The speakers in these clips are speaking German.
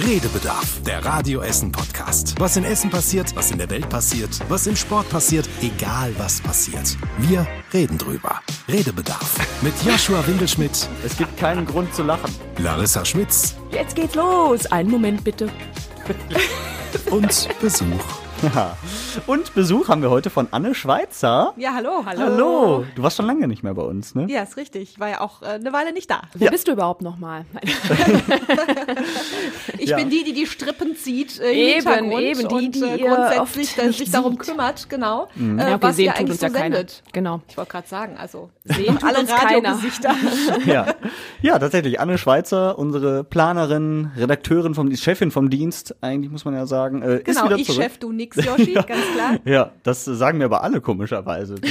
Redebedarf, der Radio Essen Podcast. Was in Essen passiert, was in der Welt passiert, was im Sport passiert, egal was passiert. Wir reden drüber. Redebedarf mit Joshua Windelschmidt, Es gibt keinen Grund zu lachen. Larissa Schmitz Jetzt geht's los. Einen Moment bitte. und Besuch. Ja. Und Besuch haben wir heute von Anne Schweizer. Ja, hallo, hallo. Hallo. Du warst schon lange nicht mehr bei uns, ne? Ja, ist richtig. Ich war ja auch äh, eine Weile nicht da. Wer bist du überhaupt nochmal? Ich Ja. bin die, die die Strippen zieht äh, Eben, eben, die, und die äh, grundsätzlich oft äh, sich darum kümmert, genau. Mhm. Äh, Ja, okay, was sehen ihr tut eigentlich uns so ja keiner. sendet. Genau. Ich wollte gerade sagen, also Sehen alle uns keiner. Radiogesichter. Ja. ja, tatsächlich. Anne Schweizer, unsere Planerin, Redakteurin vom Chefin vom Dienst, eigentlich muss man ja sagen, äh, ist Genau, wieder ich zurück. Chef, du nix, Yoshi, ganz klar. Ja, das sagen mir aber alle komischerweise.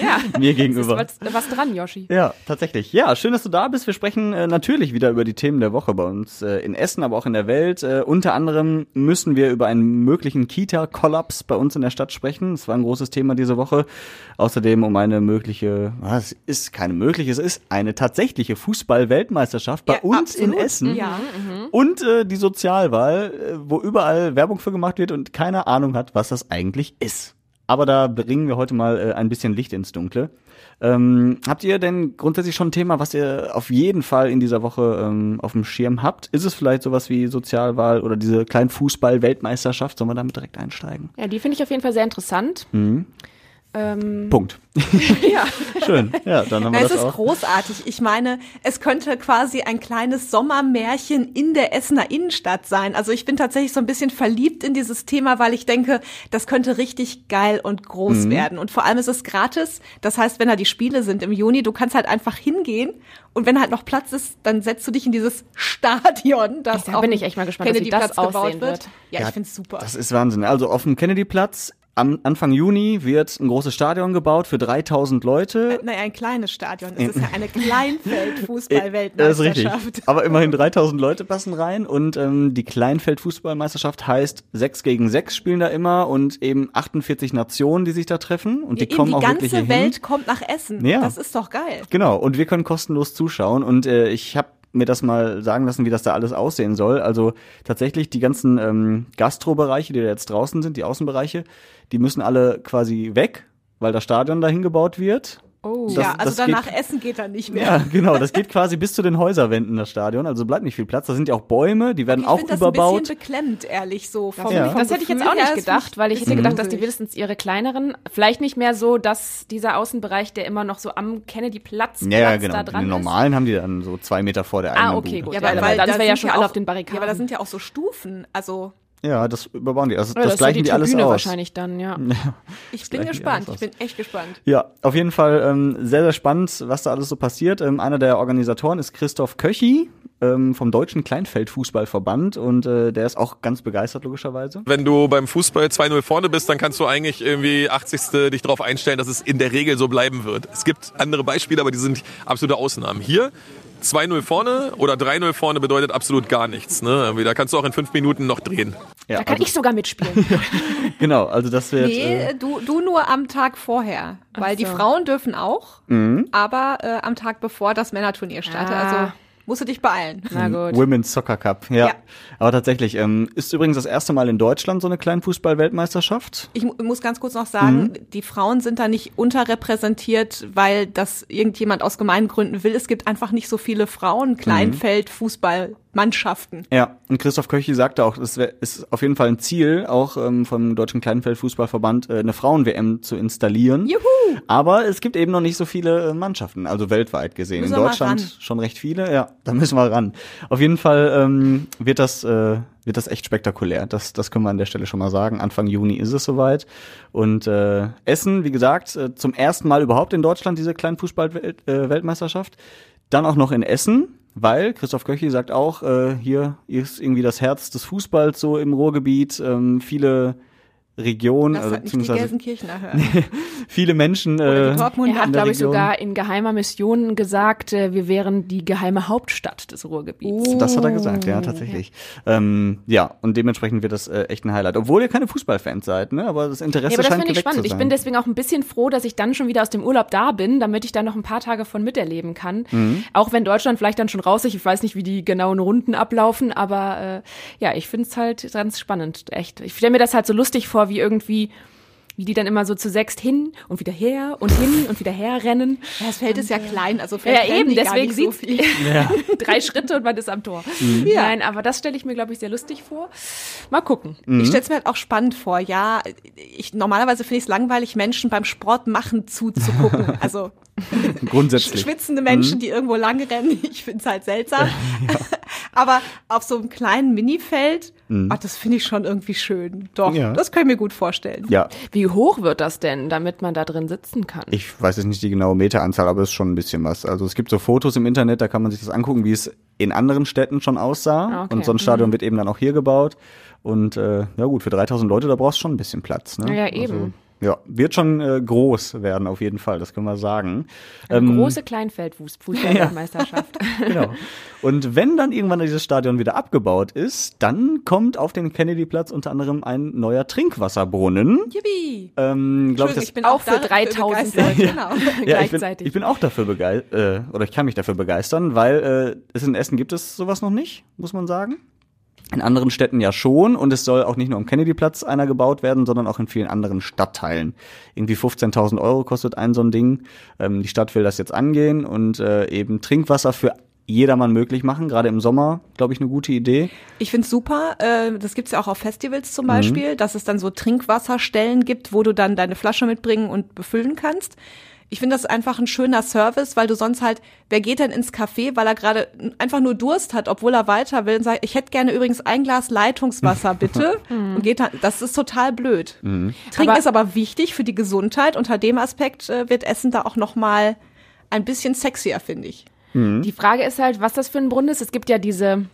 Ja, mir ist gegenüber. was, was dran, Yoshi. Ja, tatsächlich. Ja, schön, dass du da bist. Wir sprechen äh, natürlich wieder über die Themen der Woche bei uns äh, in Essen, aber auch in der Welt. Äh, unter anderem müssen wir über einen möglichen Kita-Kollaps bei uns in der Stadt sprechen. Das war ein großes Thema diese Woche. Außerdem um eine mögliche, ah, es ist keine mögliche, es ist eine tatsächliche Fußball-Weltmeisterschaft bei Ja, uns in absolut. Essen. Ja. Und äh, die Sozialwahl, äh, wo überall Werbung für gemacht wird und keine Ahnung hat, was das eigentlich ist. Aber da bringen wir heute mal äh, ein bisschen Licht ins Dunkle. Ähm, habt ihr denn grundsätzlich schon ein Thema, was ihr auf jeden Fall in dieser Woche ähm, auf dem Schirm habt? Ist es vielleicht sowas wie Sozialwahl oder diese kleinen Fußball-Weltmeisterschaft? Sollen wir damit direkt einsteigen? Ja, die finde ich auf jeden Fall sehr interessant. Ähm, Punkt. ja. Schön. Ja, dann haben wir Na, es das ist auch. großartig. Ich meine, es könnte quasi ein kleines Sommermärchen in der Essener Innenstadt sein. Also ich bin tatsächlich so ein bisschen verliebt in dieses Thema, weil ich denke, das könnte richtig geil und groß Mhm. werden. Und vor allem ist es gratis. Das heißt, wenn da die Spiele sind im Juni, du kannst halt einfach hingehen und wenn halt noch Platz ist, dann setzt du dich in dieses Stadion, das Da bin ich echt mal gespannt, wie das Kennedy-Platz gebaut aussehen wird. wird. Ja, Ja, ich find's super. Das ist Wahnsinn. Also auf dem Kennedy-Platz am Anfang Juni wird ein großes Stadion gebaut für 3000 Leute. Naja, ein kleines Stadion. Es ist ja eine Das ist Kleinfeld-Fußball-Weltmeisterschaft. richtig. Aber immerhin 3000 Leute passen rein und ähm, die Kleinfeld-Fußballmeisterschaft heißt 6 gegen 6 spielen da immer und eben 48 Nationen, die sich da treffen und die Eben kommen die auch wirklich ganze hier hin. Welt kommt nach Essen. Ja. Das ist doch geil. Genau, und wir können kostenlos zuschauen und äh, ich habe mir das mal sagen lassen, wie das da alles aussehen soll. Also tatsächlich die ganzen ähm, Gastrobereiche, die da jetzt draußen sind, die Außenbereiche, die müssen alle quasi weg, weil das Stadion dahin gebaut wird. Oh. Das- ja, also das danach geht- essen geht dann nicht mehr. Ja, genau, das geht quasi bis zu den Häuserwänden, das Stadion. Also bleibt nicht viel Platz. Da sind ja auch Bäume, die werden ich auch finde das überbaut. ein bisschen beklemmt, ehrlich so. Vom, Ja. vom Das hätte ich jetzt auch nicht ist gedacht, weil ich hätte ein gedacht, dass die wenigstens ihre kleineren, vielleicht nicht mehr so, dass dieser Außenbereich, der immer noch so am Kennedy-Platz ja, ja, Platz genau. da Die dran normalen haben die dann so zwei Meter vor der eigenen Ah, okay, Bude. gut. Ja, Ja, weil, weil weil dann da sind wir ja schon alle auf den Barrikaden. Ja, aber da sind ja auch so Stufen. Also Ja, das überbauen die. Also, das, ist so gleichen die die alles aus. wahrscheinlich dann, ja. ich bin gespannt. Ich bin echt gespannt. Ja, auf jeden Fall ähm, sehr, sehr spannend, was da alles so passiert. Ähm, einer der Organisatoren ist Christoph Köchi ähm, vom Deutschen Kleinfeldfußballverband und äh, der ist auch ganz begeistert, logischerweise. Wenn du beim Fußball 2-0 vorne bist, dann kannst du eigentlich irgendwie 80. dich darauf einstellen, dass es in der Regel so bleiben wird. Es gibt andere Beispiele, aber die sind absolute Ausnahmen. Hier 2-0 vorne oder 3-0 vorne bedeutet absolut gar nichts. Ne? Da kannst du auch in fünf Minuten noch drehen. Ja, Da kann also, ich sogar mitspielen. genau, also das wird. Nee, äh, du, du nur am Tag vorher. Weil die so. Frauen dürfen auch, Mhm. aber äh, am Tag bevor das Männerturnier startet. Ah. Also musst du dich beeilen. Na gut. Women's Soccer Cup, ja. Ja. Aber tatsächlich, ähm, ist übrigens das erste Mal in Deutschland so eine Kleinfußball-Weltmeisterschaft. Ich mu- muss ganz kurz noch sagen, Mhm. die Frauen sind da nicht unterrepräsentiert, weil das irgendjemand aus Gemeingründen will. Es gibt einfach nicht so viele Frauen, Mhm. Mannschaften. Ja, und Christoph Köchi sagte auch, es ist auf jeden Fall ein Ziel, auch ähm, vom Deutschen Kleinfeldfußballverband, äh, eine Frauen-WM zu installieren. Juhu! Aber es gibt eben noch nicht so viele äh, Mannschaften, also weltweit gesehen. Müssen In Deutschland schon recht viele, ja, da müssen wir ran. Auf jeden Fall ähm, wird das äh, wird das echt spektakulär. Das, das können wir an der Stelle schon mal sagen. Anfang Juni ist es soweit. Und äh, Essen, wie gesagt, äh, zum ersten Mal überhaupt in Deutschland diese Kleinfußball-Weltmeisterschaft. Dann auch noch in Essen, weil Christoph Köchi sagt auch, äh, hier ist irgendwie das Herz des Fußballs so im Ruhrgebiet. Ähm, viele Region. Lass also halt nicht die Gelsenkirchener hören. viele Menschen. Oder Äh, die Dortmunder. Er hat, glaube ich, sogar in geheimer Mission gesagt, äh, wir wären die geheime Hauptstadt des Ruhrgebiets. das hat er gesagt, ja, tatsächlich. Ähm, ja, und dementsprechend wird das äh, echt ein Highlight. Obwohl ihr keine Fußballfans seid, ne? Aber das Interesse Ja, aber das scheint finde ich geweckt spannend. zu Ich sein. bin deswegen auch ein bisschen froh, dass ich dann schon wieder aus dem Urlaub da bin, damit ich da noch ein paar Tage von miterleben kann. Mhm. Auch wenn Deutschland vielleicht dann schon raus ist. Ich weiß nicht, wie die genauen Runden ablaufen, aber äh, ja, ich finde es halt ganz spannend, echt. Ich stelle mir das halt so lustig vor, wie irgendwie wie die dann immer so zu sechst hin und wieder her und hin und wieder her rennen. Ja, das Feld ist ja klein, also Ja, vielleicht rennen eben, deswegen nicht so viel. drei Schritte und man ist am Tor. Ja. Nein, aber das stelle ich mir, glaube ich, sehr lustig vor. Mal gucken. Ich stelle es mir halt auch spannend vor. Ja, ich, normalerweise finde ich es langweilig, Menschen beim Sport machen zuzugucken. Also Grundsätzlich. schwitzende Menschen, die irgendwo lang rennen. Ich finde es halt seltsam. Aber auf so einem kleinen Minifeld, ach, das finde ich schon irgendwie schön. Doch, Ja. das kann ich mir gut vorstellen. Ja, Wie hoch wird das denn, damit man da drin sitzen kann? ich weiß jetzt nicht die genaue Meteranzahl, aber es ist schon ein bisschen was. Also es gibt so Fotos im Internet, da kann man sich das angucken, wie es in anderen Städten schon aussah. Ah, okay. Und so ein Stadion wird eben dann auch hier gebaut. Und äh, ja gut, für 3000 Leute, da brauchst du schon ein bisschen Platz. Ne? Ja, eben. Also, ja, wird schon äh, groß werden auf jeden Fall, das können wir sagen. Eine Ähm, große Kleinfeldfußball-Weltmeisterschaft. Genau. Und wenn dann irgendwann dieses Stadion wieder abgebaut ist, dann kommt auf den Kennedy-Platz unter anderem ein neuer Trinkwasserbrunnen. Yippie. Ähm, glaub ich, Entschuldigung, das ich bin auch für dafür 3000 begeistert, Leute. Genau. Ja, ich bin, gleichzeitig. ich bin auch dafür begeistert, äh, oder ich kann mich dafür begeistern, weil äh, es in Essen gibt es sowas noch nicht, muss man sagen. In anderen Städten ja schon und es soll auch nicht nur am Kennedy-Platz einer gebaut werden, sondern auch in vielen anderen Stadtteilen. Irgendwie 15.000 Euro kostet ein so ein Ding. Ähm, die Stadt will das jetzt angehen und äh, eben Trinkwasser für jedermann möglich machen, gerade im Sommer, glaube ich, eine gute Idee. Ich find's super. Äh, das gibt's ja auch auf Festivals Mhm. zum Beispiel, dass es dann so Trinkwasserstellen gibt, wo du dann deine Flasche mitbringen und befüllen kannst. Ich finde das einfach ein schöner Service, weil du sonst halt, wer geht denn ins Café, weil er gerade einfach nur Durst hat, obwohl er weiter will und sagt, ich hätte gerne übrigens ein Glas Leitungswasser, bitte. und geht dann, das ist total blöd. Trinken Aber- ist aber wichtig für die Gesundheit. Unter dem Aspekt äh, wird Essen da auch noch mal ein bisschen sexier, finde ich. Die Frage ist halt, was das für ein Brunnen ist. Es gibt ja diese,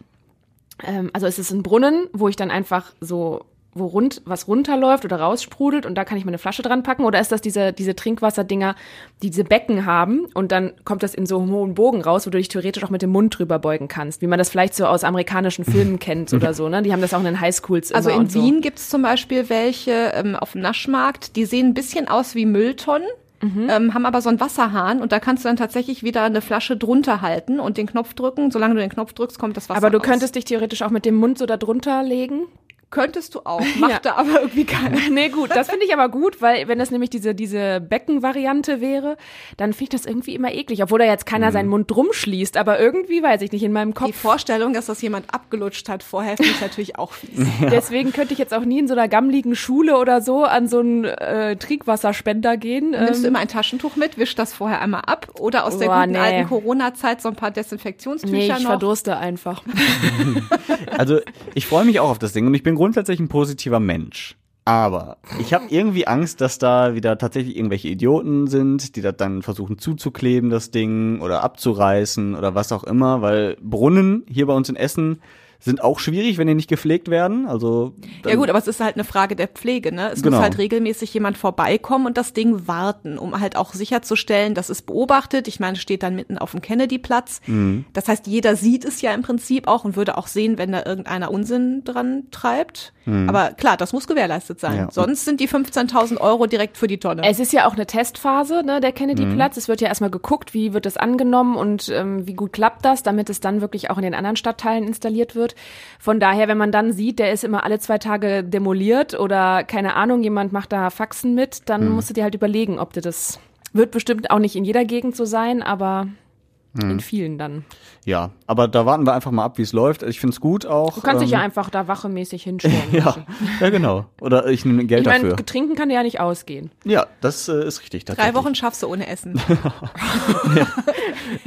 ähm, also es ist ein Brunnen, wo ich dann einfach so, wo rund, was runterläuft oder raussprudelt und da kann ich meine Flasche dran packen. Oder ist das diese, diese Trinkwasserdinger, die diese Becken haben und dann kommt das in so einem hohen Bogen raus, wo du dich theoretisch auch mit dem Mund drüber beugen kannst, wie man das vielleicht so aus amerikanischen Filmen kennt oder so, ne? Die haben das auch in den Highschools immer Also in und so. Wien gibt's zum Beispiel welche ähm, auf dem Naschmarkt, die sehen ein bisschen aus wie Mülltonnen. Mhm. Ähm, haben aber so einen Wasserhahn und da kannst du dann tatsächlich wieder eine Flasche drunter halten und den Knopf drücken. Solange du den Knopf drückst, kommt das Wasser Aber du raus. könntest dich theoretisch auch mit dem Mund so da drunter legen. Könntest du auch, macht Ja. da aber irgendwie keiner. Nee, gut, das finde ich aber gut, weil wenn das nämlich diese, diese Beckenvariante wäre, dann finde ich das irgendwie immer eklig, obwohl da jetzt keiner seinen Mund drum schließt, aber irgendwie, weiß ich nicht, in meinem Die Kopf. Vorstellung, dass das jemand abgelutscht hat vorher, finde ich natürlich auch fies. Deswegen könnte ich jetzt auch nie in so einer gammligen Schule oder so an so einen äh, Trinkwasserspender gehen. Nimmst du Ähm, immer ein Taschentuch mit, wisch das vorher einmal ab oder aus der Boah, guten nee. alten Corona-Zeit so ein paar Desinfektionstücher nee, ich noch. verdurste einfach. Also ich freue mich auch auf das Ding und ich bin grundsätzlich ein positiver Mensch. Aber ich habe irgendwie Angst, dass da wieder tatsächlich irgendwelche Idioten sind, die das dann versuchen zuzukleben, das Ding, oder abzureißen oder was auch immer, weil Brunnen hier bei uns in Essen sind auch schwierig, wenn die nicht gepflegt werden. Also Ja gut, aber es ist halt eine Frage der Pflege, ne? Es Genau. muss halt regelmäßig jemand vorbeikommen und das Ding warten, um halt auch sicherzustellen, dass es beobachtet. Ich meine, es steht dann mitten auf dem Kennedy-Platz. Mhm. Das heißt, jeder sieht es ja im Prinzip auch und würde auch sehen, wenn da irgendeiner Unsinn dran treibt. Aber klar, das muss gewährleistet sein. Mhm. Ja. Sonst sind die 15.000 Euro direkt für die Tonne. Es ist ja auch eine Testphase, ne, der Kennedy-Platz. Es wird ja erstmal geguckt, wie wird das angenommen und ähm, wie gut klappt das, damit es dann wirklich auch in den anderen Stadtteilen installiert wird. Von daher, wenn man dann sieht, der ist immer alle zwei Tage demoliert oder keine Ahnung, jemand macht da Faxen mit, dann musst du dir halt überlegen, ob du das wird bestimmt auch nicht in jeder Gegend so sein, aber in vielen dann. ja, aber da warten wir einfach mal ab, wie es läuft. Ich finde es gut auch. Du kannst dich ja ähm, einfach da wachemäßig hinstellen. ja, ja, genau. Oder ich nehme Geld Ich meine, dafür. trinken kann ja nicht ausgehen. Ja, das äh, ist richtig. Drei. Wochen schaffst du ohne Essen.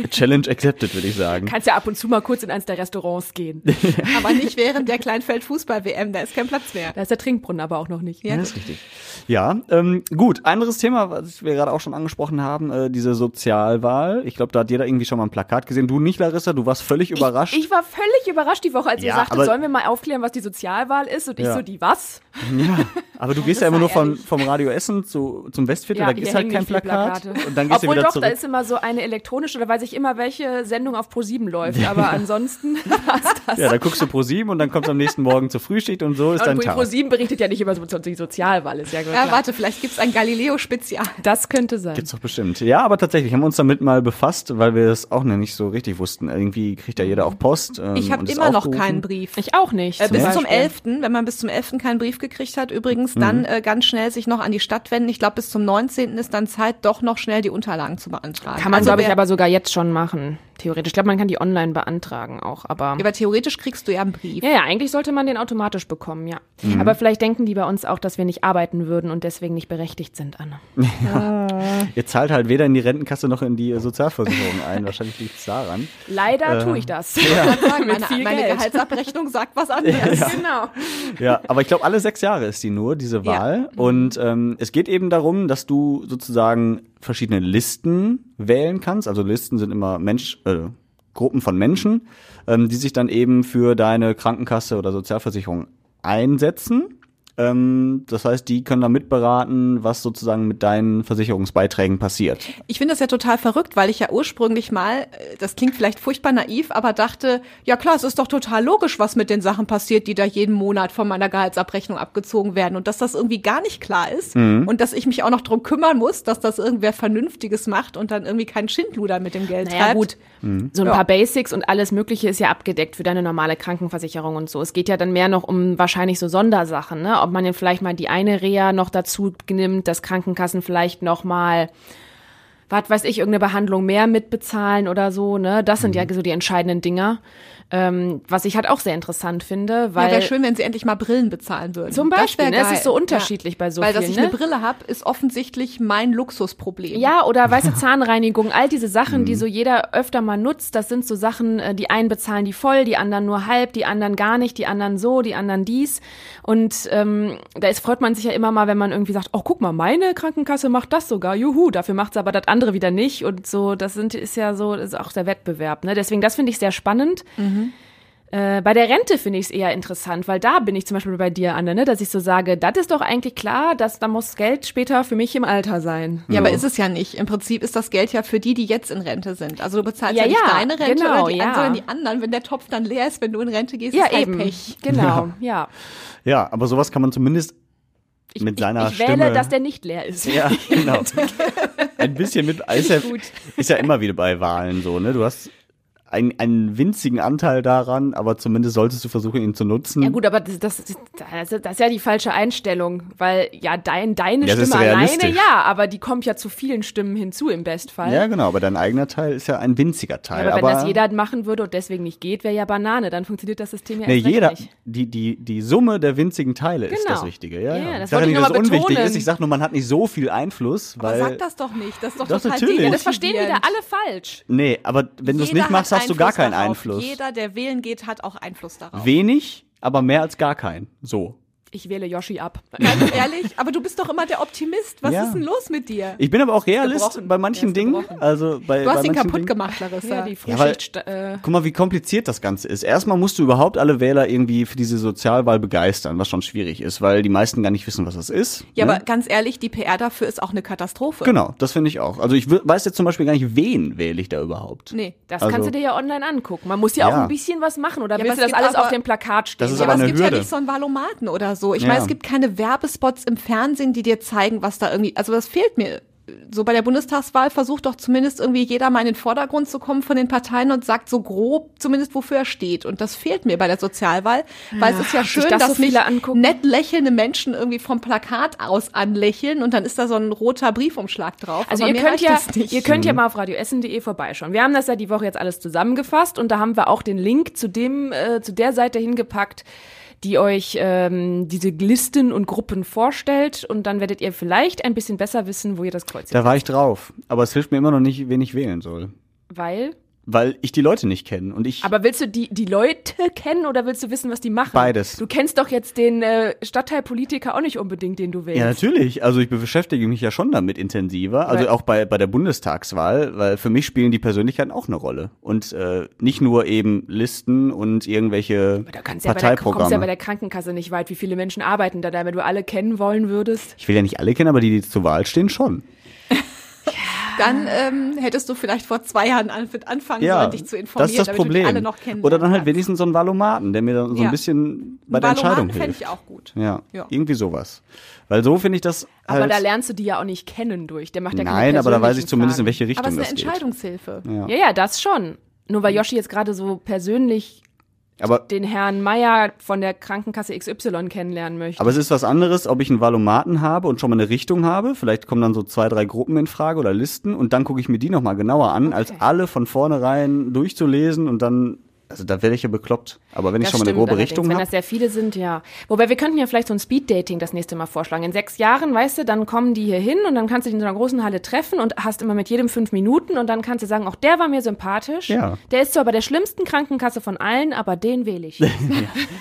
Challenge accepted, würde ich sagen. Kannst ja ab und zu mal kurz in eins der Restaurants gehen. aber nicht während der Kleinfeld-Fußball-WM, da ist kein Platz mehr. Da ist der Trinkbrunnen aber auch noch nicht. Ja. Das ist richtig. Ja, ähm, gut. Anderes Thema, was wir gerade auch schon angesprochen haben, äh, diese Sozialwahl. Ich glaube, da hat jeder irgendwie schon schon mal ein Plakat gesehen. Du nicht, Larissa, du warst völlig überrascht. Ich, ich war völlig überrascht die Woche, als ihr Ja, sagtet, aber- sollen wir mal aufklären, was die Sozialwahl ist? Und ich Ja. so, die was? ja, aber du gehst ja immer nur von, ehrlich. vom Radio Essen zu, zum Westviertel, da hier ist halt kein Plakat. Und dann gehst Obwohl du wieder doch, zurück. da ist immer so eine elektronische, da weiß ich immer, welche Sendung auf Pro7 läuft. Aber ansonsten passt das. ja, da guckst du pro sieben und dann kommst du am nächsten Morgen zur Frühschicht und so ist dein Und Tag. Pro7 berichtet ja nicht über so- die Sozialwahl, ist ja Ja, klar. warte, vielleicht gibt's ein Galileo-Spezial. Das könnte sein. Gibt's doch bestimmt. Ja, aber tatsächlich haben wir uns damit mal befasst, weil wir es auch noch nicht so richtig wussten. Irgendwie kriegt ja jeder auch Post. Ähm, Ich habe immer noch keinen Brief. Ich auch nicht. Äh, bis Beispiel. zum 11., wenn man bis zum 11. keinen Brief gekriegt hat, übrigens, Mhm. dann äh, ganz schnell sich noch an die Stadt wenden. Ich glaube, bis zum 19. ist dann Zeit, doch noch schnell die Unterlagen zu beantragen. Kann man, Also glaube ich, aber sogar jetzt schon machen. Theoretisch. Ich glaube, man kann die online beantragen auch, aber. Aber theoretisch kriegst du ja einen Brief. Ja, ja, eigentlich sollte man den automatisch bekommen, ja. Mhm. Aber vielleicht denken die bei uns auch, dass wir nicht arbeiten würden und deswegen nicht berechtigt sind, Anne. Ihr zahlt halt weder in die Rentenkasse noch in die Sozialversicherung ein. Wahrscheinlich liegt's daran. Leider Äh, tue ich das. Ich kann sagen, meine, viel meine Geld. Gehaltsabrechnung sagt was anderes. Genau. Ja, aber ich glaube, alle sechs Jahre ist die nur, diese Ja. Wahl. Und ähm, es geht eben darum, dass du sozusagen verschiedene Listen wählen kannst. Also Listen sind immer Mensch, äh, Gruppen von Menschen, ähm, die sich dann eben für deine Krankenkasse oder Sozialversicherung einsetzen. Ähm, das heißt, die können da mitberaten, was sozusagen mit deinen Versicherungsbeiträgen passiert. Ich finde das ja total verrückt, weil ich ja ursprünglich mal, äh, das klingt vielleicht furchtbar naiv, aber dachte, ja klar, es ist doch total logisch, was mit den Sachen passiert, die da jeden Monat von meiner Gehaltsabrechnung abgezogen werden und dass das irgendwie gar nicht klar ist Mhm. und dass ich mich auch noch drum kümmern muss, dass das irgendwer Vernünftiges macht und dann irgendwie keinen Schindluder mit dem Geld Naja, treibt. gut. So ein Ja. paar Basics und alles Mögliche ist ja abgedeckt für deine normale Krankenversicherung und so. Es geht ja dann mehr noch um wahrscheinlich so Sondersachen, ne? Ob man jetzt vielleicht mal die eine Reha noch dazu nimmt, dass Krankenkassen vielleicht noch mal was weiß ich, irgendeine Behandlung mehr mitbezahlen oder so, ne? Das sind ja so die entscheidenden Dinger. Ähm, was ich halt auch sehr interessant finde, weil Ja, wäre schön, wenn sie endlich mal Brillen bezahlen würden. Zum Beispiel, ne? Es geil. ist so unterschiedlich bei so Weil, dass vielen, ich eine ne? Brille habe, ist offensichtlich mein Luxusproblem. Ja, oder weiße Zahnreinigung, all diese Sachen, Mhm. die so jeder öfter mal nutzt, das sind so Sachen, äh, die einen bezahlen die voll, die anderen nur halb, die anderen gar nicht, die anderen so, die anderen dies. Und ähm, da ist, freut man sich ja immer mal, wenn man irgendwie sagt, oh, guck mal, meine Krankenkasse macht das sogar, juhu, dafür macht's aber das andere wieder nicht. Und so, das sind, ist ja so, das ist auch der Wettbewerb. Ne? Deswegen, das finde ich sehr spannend. Äh, bei der Rente finde ich es eher interessant, weil da bin ich zum Beispiel bei dir, Anne, ne, dass ich so sage, das ist doch eigentlich klar, dass da muss Geld später für mich im Alter sein. Ja, aber ist es ja nicht. Im Prinzip ist das Geld ja für die, die jetzt in Rente sind. Also du bezahlst Ja, ja, nicht ja, deine Rente genau, oder die, ja. sondern die anderen. Wenn der Topf dann leer ist, wenn du in Rente gehst, Ja, ist halt eben. Pech. Genau, ja. Ja, aber sowas kann man zumindest Ich, mit seiner ich, ich Stimme. wähle, dass der nicht leer ist. Ja, genau. Ein bisschen mit ist ja, ist ja immer wieder bei Wahlen so, ne? Du hast einen, einen winzigen Anteil daran, aber zumindest solltest du versuchen, ihn zu nutzen. Ja gut, aber das, das, das, das ist ja die falsche Einstellung, weil ja dein, deine Ja, das ist Stimme alleine, ja, aber die kommt ja zu vielen Stimmen hinzu im Bestfall. Ja, genau, aber dein eigener Teil ist ja ein winziger Teil. aber wenn aber das jeder machen würde und deswegen nicht geht, wäre ja Banane, dann funktioniert das System ja nee, jeder, nicht. die, die, die Summe der winzigen Teile ist Genau. das Wichtige. Ja, Ja, ja. das ich sage nicht, ich dass es nur mal unwichtig betonen. ist. Ich sage nur, man hat nicht so viel Einfluss, Aber weil. sag das doch nicht. Das ist doch, Doch, total natürlich. Ja, das verstehen wieder alle falsch. Nee, aber wenn du es nicht machst, hast du gar keinen darauf. Einfluss. Jeder, der wählen geht, hat auch Einfluss darauf. Wenig, aber mehr als gar keinen. So. Ich wähle Yoshi ab. Ganz ehrlich, aber du bist doch immer der Optimist. Was Ja. ist denn los mit dir? Ich bin aber auch Realist bei manchen Dingen. Also bei, Du hast bei ihn kaputt Dingen. gemacht, Larissa. Ja, die Ja, weil- äh, Guck mal, wie kompliziert das Ganze ist. Erstmal musst du überhaupt alle Wähler irgendwie für diese Sozialwahl begeistern, was schon schwierig ist, weil die meisten gar nicht wissen, was das ist. ja, ne? aber ganz ehrlich, die PR dafür ist auch eine Katastrophe. Genau, das finde ich auch. Also ich weiß jetzt zum Beispiel gar nicht, wen wähle ich da überhaupt. Nee. das Also- kannst du dir ja online angucken. Man muss ja, auch Ja. ein bisschen was machen. Oder Ja, willst du es das gibt alles aber- auf dem Plakat stehen? Das ist Ja, aber aber es eine gibt ja Hürde. nicht so einen Valomaten oder so. Ich Ja. meine, es gibt keine Werbespots im Fernsehen, die dir zeigen, was da irgendwie, also das fehlt mir. So bei der Bundestagswahl versucht doch zumindest irgendwie jeder mal in den Vordergrund zu kommen von den Parteien und sagt so grob zumindest, wofür er steht. Und das fehlt mir bei der Sozialwahl, weil es ist ja schön, das so dass mich viele angucken. nett lächelnde Menschen irgendwie vom Plakat aus anlächeln und dann ist da so ein roter Briefumschlag drauf. Also Aber ihr könnt ja, ihr könnt ja mal auf radioessen.de vorbeischauen. Wir haben das ja die Woche jetzt alles zusammengefasst und da haben wir auch den Link zu dem, äh, zu der Seite hingepackt, die euch ähm, diese Listen und Gruppen vorstellt und dann werdet ihr vielleicht ein bisschen besser wissen, wo ihr das Kreuz Da war ich drauf. Aber es hilft mir immer noch nicht, wen ich wählen soll. Weil weil ich die Leute nicht kenne und ich Aber willst du die, die Leute kennen oder willst du wissen, was die machen? Beides. Du kennst doch jetzt den äh, Stadtteilpolitiker auch nicht unbedingt, den du wählst. Ja, natürlich. Also ich beschäftige mich ja schon damit intensiver. Also Weil- auch bei, bei der Bundestagswahl, weil für mich spielen die Persönlichkeiten auch eine Rolle. Und äh, nicht nur eben Listen und irgendwelche Da kannst ja bei der, kommst Parteiprogramme. ja bei der Krankenkasse nicht weit. Wie viele Menschen arbeiten da, da, wenn du alle kennen wollen würdest? ich will ja nicht alle kennen, aber die, die zur Wahl stehen, schon. Dann ähm, hättest du vielleicht vor zwei Jahren an, anfangen Ja, sollen, dich zu informieren, das ist das damit du Problem. die alle noch kennen. Oder dann halt wenigstens so ein Valomaten, der mir dann so Ja. ein bisschen bei der Entscheidung fände hilft. ich auch gut. Ja, Ja. irgendwie sowas. Weil so finde ich das Aber halt, da lernst du die ja auch nicht kennen durch. Der macht ja keine Nein, aber da weiß ich zumindest, in Fragen. welche Richtung Aber es ist eine das geht. Entscheidungshilfe. Ja. Ja, ja, das schon. Nur weil Yoshi jetzt gerade so persönlich Aber den Herrn Meier von der Krankenkasse XY kennenlernen möchte. Aber es ist was anderes, ob ich einen Valomaten habe und schon mal eine Richtung habe. Vielleicht kommen dann so zwei, drei Gruppen in Frage oder Listen und dann gucke ich mir die nochmal genauer an, als alle von vornherein durchzulesen und dann, also da werde ich ja bekloppt. Aber wenn ich Das schon mal eine grobe allerdings, Richtung Wenn habe. das sehr viele sind, ja. Wobei wir könnten ja vielleicht so ein Speed-Dating das nächste Mal vorschlagen. In sechs Jahren, weißt du, dann kommen die hier hin und dann kannst du die in so einer großen Halle treffen und hast immer mit jedem fünf Minuten und dann kannst du sagen, auch der war mir sympathisch. Ja. Der ist zwar bei der schlimmsten Krankenkasse von allen, aber den wähle ich.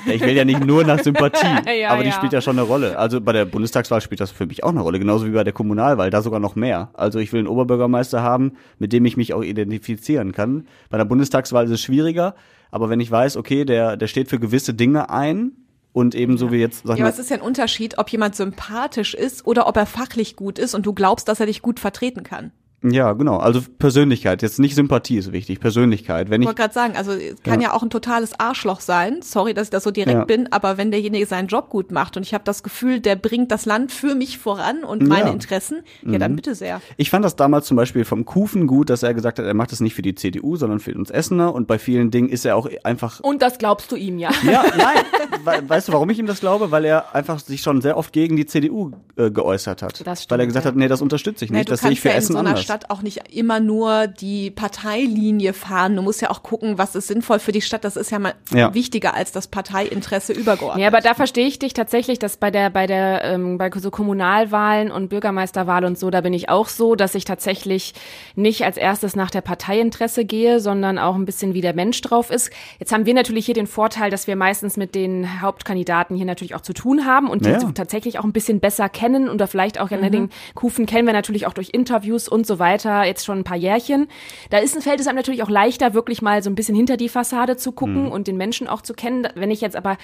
Ich will ja nicht nur nach Sympathie, Ja, aber die ja. spielt ja schon eine Rolle. Also bei der Bundestagswahl spielt das für mich auch eine Rolle, genauso wie bei der Kommunalwahl, da sogar noch mehr. Also ich will einen Oberbürgermeister haben, mit dem ich mich auch identifizieren kann. Bei der Bundestagswahl ist es schwieriger, aber wenn ich weiß, okay, der, der steht für gewisse Dinge ein und ebenso wie jetzt, sag Ja, mal, aber es ist ja ein Unterschied, ob jemand sympathisch ist oder ob er fachlich gut ist und du glaubst, dass er dich gut vertreten kann. Ja, genau. Also Persönlichkeit. Jetzt nicht Sympathie ist wichtig. Persönlichkeit. Wenn Ich ich, wollte gerade sagen, also es kann ja. auch ein totales Arschloch sein. Sorry, dass ich das so direkt Ja. bin, aber wenn derjenige seinen Job gut macht und ich habe das Gefühl, der bringt das Land für mich voran und meine Ja. Mhm. Interessen, ja, dann bitte sehr. ich fand das damals zum Beispiel vom Kufen gut, dass er gesagt hat, er macht das nicht für die CDU, sondern für uns Essener. Und bei vielen Dingen ist er auch einfach. Und das glaubst du ihm ja. Ja, nein. We weißt du, warum ich ihm das glaube? Weil er einfach sich schon sehr oft gegen die CDU äh, geäußert hat. Das stimmt, Weil er gesagt ja. hat, nee, das unterstütze ich Nee, nicht. du das sehe ich für ja Essen so anders. Stadt auch nicht immer nur die Parteilinie fahren. Du musst ja auch gucken, was ist sinnvoll für die Stadt. Das ist ja mal Ja. wichtiger als das Parteiinteresse übergeordnet. Ja, aber da verstehe ich dich tatsächlich, dass bei der, bei der, ähm, bei so Kommunalwahlen und Bürgermeisterwahl und so, da bin ich auch so, dass ich tatsächlich nicht als erstes nach der Parteiinteresse gehe, sondern auch ein bisschen wie der Mensch drauf ist. Jetzt haben wir natürlich hier den Vorteil, dass wir meistens mit den Hauptkandidaten hier natürlich auch zu tun haben und die Ja. tatsächlich auch ein bisschen besser kennen oder vielleicht auch, mhm. den Kufen kennen wir natürlich auch durch Interviews und so weiter, jetzt schon ein paar Jährchen. Da ist, fällt es einem natürlich auch leichter, wirklich mal so ein bisschen hinter die Fassade zu gucken und den Menschen auch zu kennen. Wenn ich jetzt aber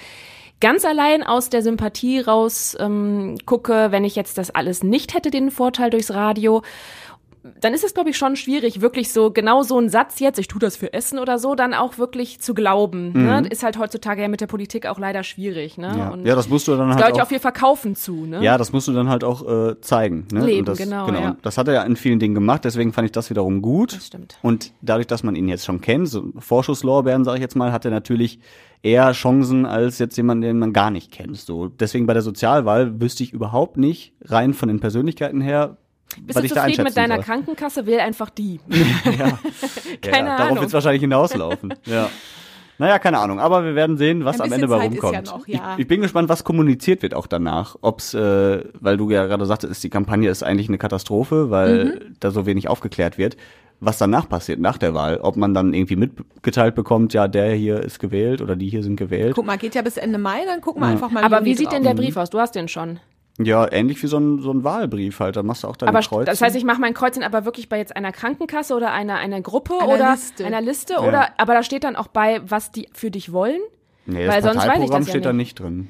ganz allein aus der Sympathie raus ähm, gucke, wenn ich jetzt das alles nicht hätte, den Vorteil durchs Radio, dann ist es, glaube ich, schon schwierig, wirklich so genau so einen Satz jetzt, ich tue das für Essen oder so, dann auch wirklich zu glauben. Ne? Ist halt heutzutage ja mit der Politik auch leider schwierig. Ne? Mhm. Ja. Und ja, das musst du dann das halt glaube ich auch auch viel verkaufen zu. Ne? Ja, das musst du dann halt auch äh, zeigen. Ne? Leben, das, genau, ja. Und Das hat er ja in vielen Dingen gemacht, deswegen fand ich das wiederum gut. Das stimmt. Und dadurch, dass man ihn jetzt schon kennt, so Vorschusslorbeeren, sage ich jetzt mal, hat er natürlich eher Chancen als jetzt jemand, den man gar nicht kennt. So, deswegen bei der Sozialwahl wüsste ich überhaupt nicht, rein von den Persönlichkeiten her, Bist du zufrieden mit deiner soll. Krankenkasse? Wähl einfach die. ja. Keine ja, Darauf Ahnung. wird es wahrscheinlich hinauslaufen. ja. Naja, keine Ahnung. Aber wir werden sehen, was Ein am Ende bei rumkommt. ja noch, ja. Ich, ich bin gespannt, was kommuniziert wird auch danach. Ob's, äh, weil du ja gerade sagtest, die Kampagne ist eigentlich eine Katastrophe, weil Mhm. da so wenig aufgeklärt wird. Was danach passiert, nach der Wahl. Ob man dann irgendwie mitgeteilt bekommt, ja, der hier ist gewählt oder die hier sind gewählt. Guck mal, geht ja bis Ende Mai, dann gucken wir einfach mal. Aber Juni wie sieht drauf. denn der Brief aus? Du hast den schon. Ja, ähnlich wie so ein, so ein Wahlbrief halt. Da machst du auch deine Aber das heißt, ich mache mein Kreuzchen aber wirklich bei jetzt einer Krankenkasse oder einer, einer Gruppe Einer oder Liste. einer Liste oder aber da steht dann auch bei, was die für dich wollen. nee, das weil sonst weiß ich das ja steht da nicht. drin.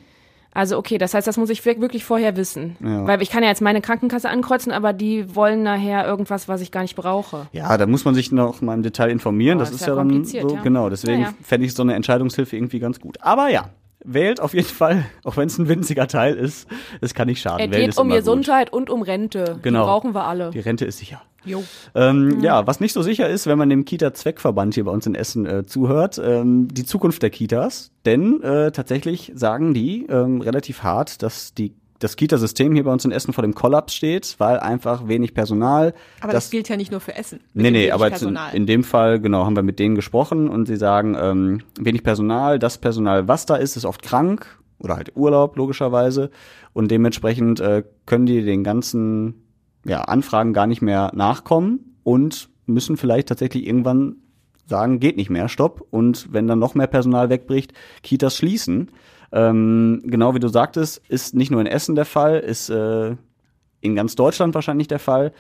Also okay, das heißt, das muss ich wir- wirklich vorher wissen. Ja. Weil ich kann ja jetzt meine Krankenkasse ankreuzen, aber die wollen nachher irgendwas, was ich gar nicht brauche. Ja, da muss man sich noch mal im Detail informieren. Boah, das ist ist ja ja dann kompliziert, so, ja. genau. Deswegen Naja. fände ich so eine Entscheidungshilfe irgendwie ganz gut. Aber ja, wählt auf jeden Fall, auch wenn es ein winziger Teil ist, es kann nicht schaden. Es geht um immer gut. Gesundheit und um Rente. Genau. Die brauchen wir alle. Die Rente ist sicher. Jo. Ähm, Ja, was nicht so sicher ist, wenn man dem Kita-Zweckverband hier bei uns in Essen äh, zuhört, ähm, die Zukunft der Kitas. Denn äh, tatsächlich sagen die ähm, relativ hart, dass die das Kita-System hier bei uns in Essen vor dem Kollaps steht, weil einfach wenig Personal. Aber das, gilt ja nicht nur für Essen. Nee, nee, aber in, in dem Fall, genau, haben wir mit denen gesprochen und sie sagen, ähm, wenig Personal, das Personal, was da ist, ist oft krank oder halt Urlaub, logischerweise. Und dementsprechend äh, können die den ganzen ja, Anfragen gar nicht mehr nachkommen und müssen vielleicht tatsächlich irgendwann sagen, geht nicht mehr, stopp. Und wenn dann noch mehr Personal wegbricht, Kitas schließen. Ähm, genau wie du sagtest, ist nicht nur in Essen der Fall, ist äh, in ganz Deutschland wahrscheinlich der Fall.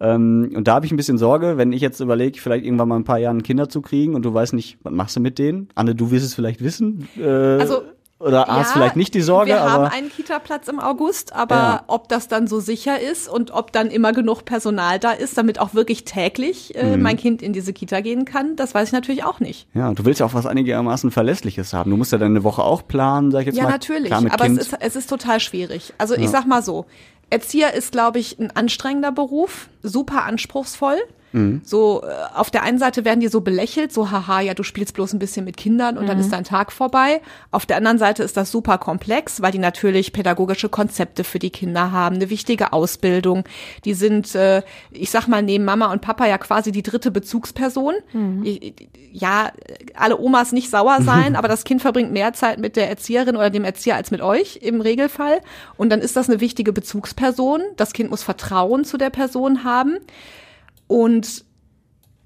Ähm, und da habe ich ein bisschen Sorge, wenn ich jetzt überlege, vielleicht irgendwann mal ein paar Jahren Kinder zu kriegen und du weißt nicht, was machst du mit denen? Anne, du wirst es vielleicht wissen. Äh, Also, oder hast vielleicht nicht die Sorge, wir haben einen Kita-Platz im August, aber Ja. ob das dann so sicher ist und ob dann immer genug Personal da ist, damit auch wirklich täglich Mhm. äh, mein Kind in diese Kita gehen kann, das weiß ich natürlich auch nicht. ja, du willst ja auch was einigermaßen Verlässliches haben. Du musst ja deine Woche auch planen, sag ich jetzt Ja, mal. natürlich, Klar, aber kind. es ist, es ist total schwierig. Also ich sag mal so, Erzieher ist, glaube ich, ein anstrengender Beruf, super anspruchsvoll. Mhm. So, äh, auf der einen Seite werden die so belächelt, so, haha, ja, du spielst bloß ein bisschen mit Kindern und dann ist dein Tag vorbei. Auf der anderen Seite ist das super komplex, weil die natürlich pädagogische Konzepte für die Kinder haben, eine wichtige Ausbildung. Die sind, äh, ich sag mal, neben Mama und Papa ja quasi die dritte Bezugsperson. Ich- Ja, alle Omas nicht sauer sein, aber das Kind verbringt mehr Zeit mit der Erzieherin oder dem Erzieher als mit euch im Regelfall. Und dann ist das eine wichtige Bezugsperson. Das Kind muss Vertrauen zu der Person haben. Und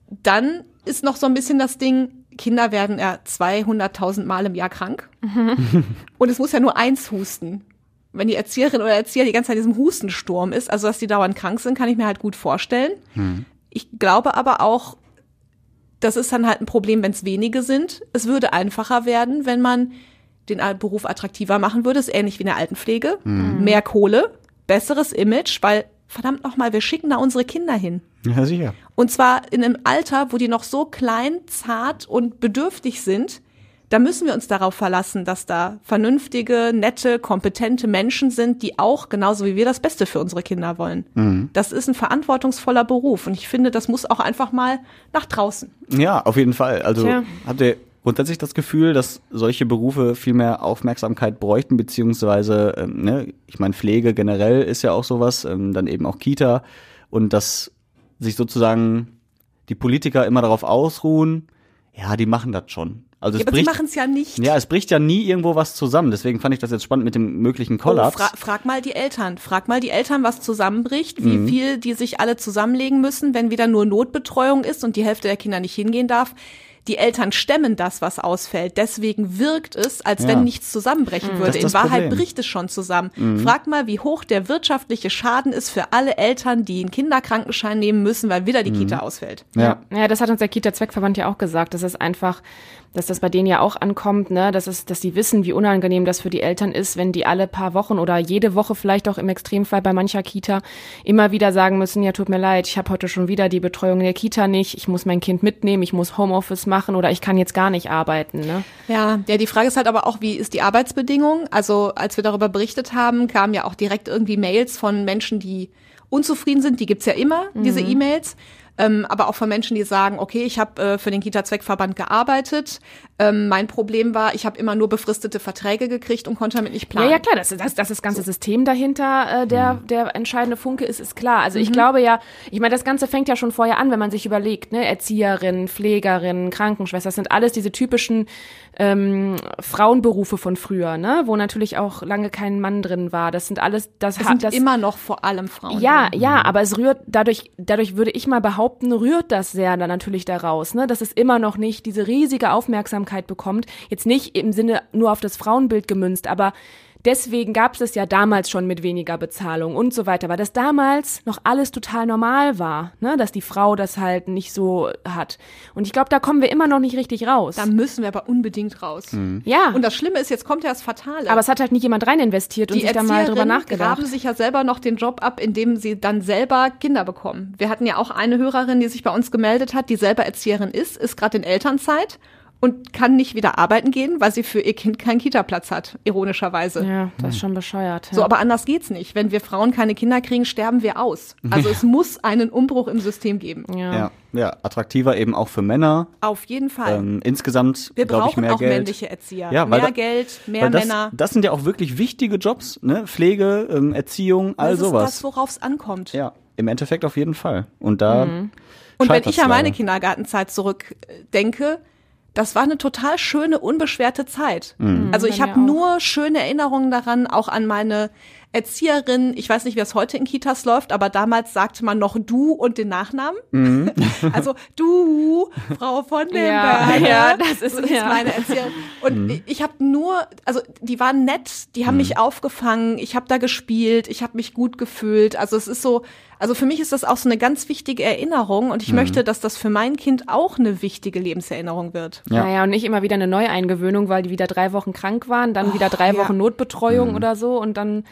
dann ist noch so ein bisschen das Ding, Kinder werden ja 200.000 Mal im Jahr krank. Und es muss ja nur eins husten. Wenn die Erzieherin oder Erzieher die ganze Zeit in diesem Hustensturm ist, also dass die dauernd krank sind, kann ich mir halt gut vorstellen. Ich glaube aber auch, das ist dann halt ein Problem, wenn es wenige sind. Es würde einfacher werden, wenn man den Beruf attraktiver machen würde. Das ist ähnlich wie in der Altenpflege. Mehr Kohle, besseres Image, weil verdammt nochmal, wir schicken da unsere Kinder hin. Ja, sicher. Und zwar in einem Alter, wo die noch so klein, zart und bedürftig sind. Da müssen wir uns darauf verlassen, dass da vernünftige, nette, kompetente Menschen sind, die auch, genauso wie wir, das Beste für unsere Kinder wollen. Das ist ein verantwortungsvoller Beruf. Und ich finde, das muss auch einfach mal nach draußen. Ja, auf jeden Fall. Also Tja. habt ihr grundsätzlich das Gefühl, dass solche Berufe viel mehr Aufmerksamkeit bräuchten, beziehungsweise, ähm, ne, ich meine, Pflege generell ist ja auch sowas, ähm, dann eben auch Kita und dass sich sozusagen die Politiker immer darauf ausruhen, ja, die machen das schon. Also es Ja, aber sie bricht, machen es ja nicht. ja, es bricht ja nie irgendwo was zusammen. Deswegen fand ich das jetzt spannend mit dem möglichen Oh, Kollaps. fra frag mal die Eltern. Frag mal die Eltern, was zusammenbricht, wie viel die sich alle zusammenlegen müssen, wenn wieder nur Notbetreuung ist und die Hälfte der Kinder nicht hingehen darf. Die Eltern stemmen das, was ausfällt. Deswegen wirkt es, als Ja. wenn nichts zusammenbrechen würde. Das ist In Wahrheit Problem. bricht es schon zusammen. Frag mal, wie hoch der wirtschaftliche Schaden ist für alle Eltern, die einen Kinderkrankenschein nehmen müssen, weil wieder die Kita ausfällt. ja. Ja, das hat uns der Kita-Zweckverband ja auch gesagt. Das ist einfach, dass das bei denen ja auch ankommt, ne, dass es, dass die wissen, wie unangenehm das für die Eltern ist, wenn die alle paar Wochen oder jede Woche vielleicht auch im Extremfall bei mancher Kita immer wieder sagen müssen, ja, tut mir leid, ich habe heute schon wieder die Betreuung in der Kita nicht, ich muss mein Kind mitnehmen, ich muss Homeoffice machen oder ich kann jetzt gar nicht arbeiten, ne? Ja, ja, die Frage ist halt aber auch, wie ist die Arbeitsbedingung? Also, als wir darüber berichtet haben, kamen ja auch direkt irgendwie Mails von Menschen, die unzufrieden sind. Die gibt's ja immer, diese E-Mails. Ähm, aber auch von Menschen, die sagen, okay, ich habe äh, für den Kita-Zweckverband gearbeitet. Ähm, mein Problem war, ich habe immer nur befristete Verträge gekriegt und konnte damit nicht Ja, planen. ja, klar, das, das, das das ganze System dahinter, äh, der, der entscheidende Funke ist, ist klar. Also ich glaube ja, ich meine, das Ganze fängt ja schon vorher an, wenn man sich überlegt, ne, Erzieherinnen, Pflegerinnen, Krankenschwester, das sind alles diese typischen ähm, Frauenberufe von früher, ne, wo natürlich auch lange kein Mann drin war. Das sind alles, das, Das hat sind das immer noch vor allem Frauen. ja, ja, aber es rührt dadurch, dadurch würde ich mal behaupten, rührt das sehr dann natürlich daraus, ne, dass es immer noch nicht diese riesige Aufmerksamkeit bekommt. Jetzt nicht im Sinne nur auf das Frauenbild gemünzt, aber deswegen gab es es ja damals schon mit weniger Bezahlung und so weiter, weil das damals noch alles total normal war, ne, dass die Frau das halt nicht so hat. Und ich glaube, da kommen wir immer noch nicht richtig raus. Da müssen wir aber unbedingt raus. ja, Und das Schlimme ist, jetzt kommt ja das Fatale. aber es hat halt nicht jemand rein investiert und die sich da mal drüber nachgedacht. graben sich ja selber noch den Job ab, indem sie dann selber Kinder bekommen. Wir hatten ja auch eine Hörerin, die sich bei uns gemeldet hat, die selber Erzieherin ist, ist gerade in Elternzeit und kann nicht wieder arbeiten gehen, weil sie für ihr Kind keinen Kita-Platz hat, ironischerweise. Ja, das ist schon bescheuert. Ja. So, aber anders geht's nicht. Wenn wir Frauen keine Kinder kriegen, sterben wir aus. Also es muss einen Umbruch im System geben. ja. Ja, ja, attraktiver eben auch für Männer. Auf jeden Fall. Ähm, insgesamt, wir glaube ich, brauchen mehr auch Geld. männliche Erzieher. Ja, weil mehr da- Geld, mehr Weil das, Männer. das sind ja auch wirklich wichtige Jobs, ne? Pflege, ähm, Erziehung, all das ist sowas. das, worauf es ankommt. ja, im Endeffekt auf jeden Fall. Und da. Und wenn ich an meine. Kindergartenzeit zurückdenke, das war eine total schöne, unbeschwerte Zeit. Mhm. Also ich habe nur schöne Erinnerungen daran, auch an meine Erzieherin, ich weiß nicht, wie das heute in Kitas läuft, aber damals sagte man noch du und den Nachnamen. Mhm. also du, Frau von den Ja, Bergen. ja, das ist- so hieß ja. meine Erzieherin. Und ich habe nur, also die waren nett, die haben mich aufgefangen, ich habe da gespielt, ich habe mich gut gefühlt. Also es ist so, also für mich ist das auch so eine ganz wichtige Erinnerung und ich möchte, dass das für mein Kind auch eine wichtige Lebenserinnerung wird. Ja. Naja, und nicht immer wieder eine Neueingewöhnung, weil die wieder drei Wochen krank waren, dann wieder drei ja. Wochen Notbetreuung oder so und dann,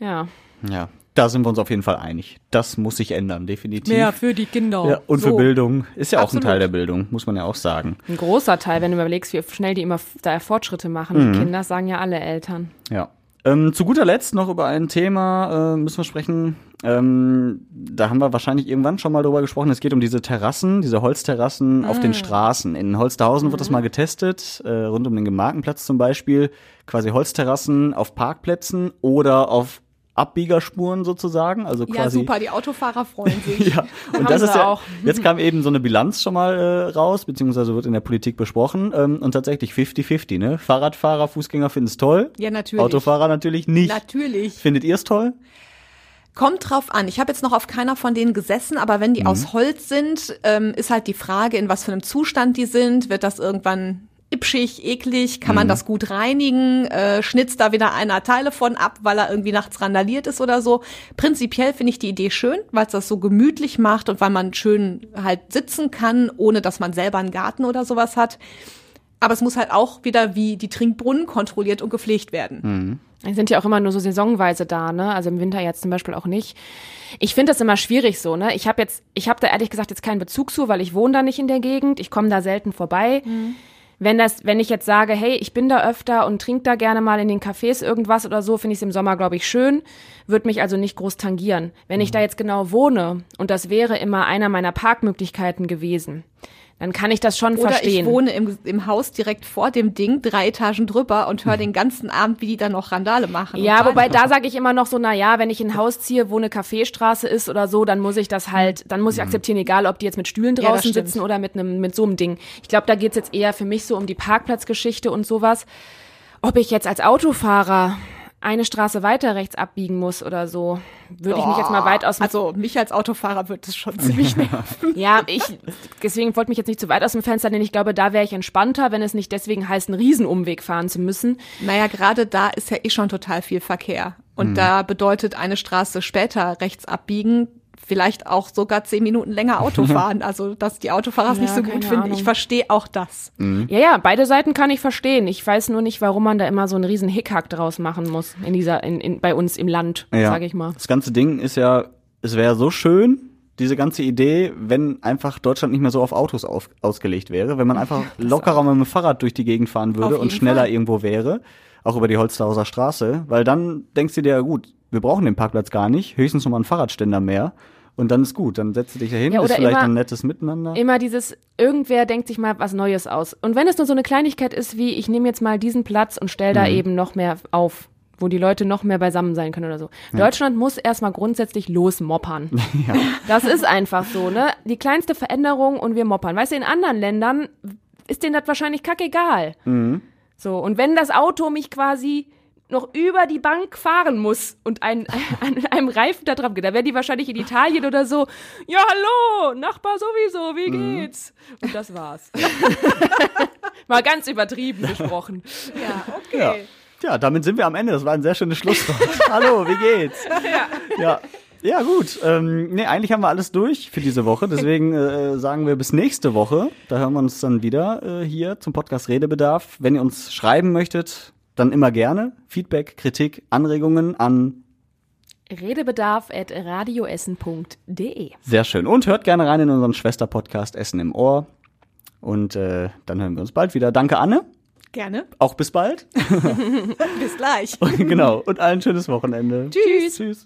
ja. Ja, da sind wir uns auf jeden Fall einig. Das muss sich ändern, definitiv. für die Kinder. ja, und für so. Bildung ist ja auch Absolut. ein Teil der Bildung, muss man ja auch sagen. Ein großer Teil, wenn du überlegst, wie schnell die immer da Fortschritte machen. Die Kinder das sagen ja alle Eltern. Ja. Ähm, zu guter Letzt noch über ein Thema äh, müssen wir sprechen. Ähm, da haben wir wahrscheinlich irgendwann schon mal drüber gesprochen. Es geht um diese Terrassen, diese Holzterrassen auf den Straßen. In Holsterhausen wird das mal getestet, äh, rund um den Gemarkenplatz zum Beispiel. Quasi Holzterrassen auf Parkplätzen oder auf Abbiegerspuren sozusagen. Also Ja, quasi super, die Autofahrer freuen sich. ja, und das ist ja, auch. jetzt kam eben so eine Bilanz schon mal äh, raus, beziehungsweise wird in der Politik besprochen ähm, und tatsächlich 50-50, ne? Fahrradfahrer, Fußgänger finden es toll, Ja, natürlich. Autofahrer natürlich nicht. Natürlich. Findet ihr es toll? Kommt drauf an. Ich habe jetzt noch auf keiner von denen gesessen, aber wenn die Mhm. aus Holz sind, ähm, ist halt die Frage, in was für einem Zustand die sind. Wird das irgendwann itschig, eklig? Kann Mhm. man das gut reinigen? Äh, schnitzt da wieder einer Teile von ab, weil er irgendwie nachts randaliert ist oder so? Prinzipiell finde ich die Idee schön, weil es das so gemütlich macht und weil man schön halt sitzen kann, ohne dass man selber einen Garten oder sowas hat. Aber es muss halt auch wieder wie die Trinkbrunnen kontrolliert und gepflegt werden. Die sind ja auch immer nur so saisonweise da, ne? Also im Winter jetzt zum Beispiel auch nicht. Ich finde das immer schwierig so, ne? Ich habe jetzt, ich habe da ehrlich gesagt jetzt keinen Bezug zu, weil ich wohne da nicht in der Gegend. Ich komme da selten vorbei. Wenn das, wenn ich jetzt sage, hey, ich bin da öfter und trinke da gerne mal in den Cafés irgendwas oder so, finde ich es im Sommer, glaube ich, schön, wird mich also nicht groß tangieren. Wenn ich da jetzt genau wohne und das wäre immer einer meiner Parkmöglichkeiten gewesen, dann kann ich das schon Oder verstehen. ich wohne im, im Haus direkt vor dem Ding, drei Etagen drüber und höre den ganzen Abend, wie die dann noch Randale machen. Ja, wobei da sage ich immer noch so, na ja, wenn ich in ein Haus ziehe, wo eine Kaffeestraße ist oder so, dann muss ich das halt, dann muss ich akzeptieren, egal ob die jetzt mit Stühlen Ja, draußen stimmt. sitzen oder mit einem mit so einem Ding. Ich glaube, da geht's jetzt eher für mich so um die Parkplatzgeschichte und sowas. Ob ich jetzt als Autofahrer eine Straße weiter rechts abbiegen muss oder so, würde ich mich jetzt mal weit aus dem Also mich als Autofahrer wird das schon ziemlich nerven. ja, ich, deswegen wollte mich jetzt nicht zu weit aus dem Fenster nehmen. Ich glaube, da wäre ich entspannter, wenn es nicht deswegen heißt, einen Riesenumweg fahren zu müssen. Naja, gerade da ist ja eh schon total viel Verkehr. Und da bedeutet eine Straße später rechts abbiegen vielleicht auch sogar zehn Minuten länger Auto fahren. Also, dass die Autofahrer es Ja, nicht so gut finden. Ahnung. Ich verstehe auch das. Ja, ja, beide Seiten kann ich verstehen. Ich weiß nur nicht, warum man da immer so einen riesen Hickhack draus machen muss in dieser, in, in, bei uns im Land, Ja. sage ich mal. Das ganze Ding ist ja, es wäre so schön, diese ganze Idee, wenn einfach Deutschland nicht mehr so auf Autos auf, ausgelegt wäre, wenn man einfach lockerer mit dem Fahrrad durch die Gegend fahren würde und schneller Fall. irgendwo wäre, auch über die Holsterhauser Straße, weil dann denkst du dir, ja gut, wir brauchen den Parkplatz gar nicht, höchstens noch mal einen Fahrradständer mehr und dann ist gut, dann setzt du dich da hin, Ja, ist vielleicht immer- ein nettes Miteinander. Immer dieses, irgendwer denkt sich mal was Neues aus. Und wenn es nur so eine Kleinigkeit ist, wie ich nehme jetzt mal diesen Platz und stelle da eben noch mehr auf, wo die Leute noch mehr beisammen sein können oder so. Deutschland muss erstmal grundsätzlich losmoppern. Das ist einfach so, ne? Die kleinste Veränderung und wir moppern. Weißt du, in anderen Ländern ist denen das wahrscheinlich kackegal. So, und wenn das Auto mich quasi noch über die Bank fahren muss und ein, an einem Reifen da drauf geht, da wären die wahrscheinlich in Italien oder so, ja hallo, Nachbar sowieso, wie geht's? Und das war's. Mal ganz übertrieben gesprochen. Ja, okay. Ja. ja, damit sind wir am Ende. Das war ein sehr schönes Schlusswort. Hallo, wie geht's? Ja. Ja, gut. Ähm, nee, eigentlich haben wir alles durch für diese Woche. Deswegen äh, sagen wir bis nächste Woche. Da hören wir uns dann wieder äh, hier zum Podcast Redebedarf. Wenn ihr uns schreiben möchtet, dann immer gerne. Feedback, Kritik, Anregungen an Redebedarf at radioessen.de. sehr schön. Und hört gerne rein in unseren Schwester-Podcast Essen im Ohr. Und äh, dann hören wir uns bald wieder. Danke, Anne. Gerne. Auch bis bald. Bis gleich. genau. Und allen schönes Wochenende. Tschüss. Tschüss.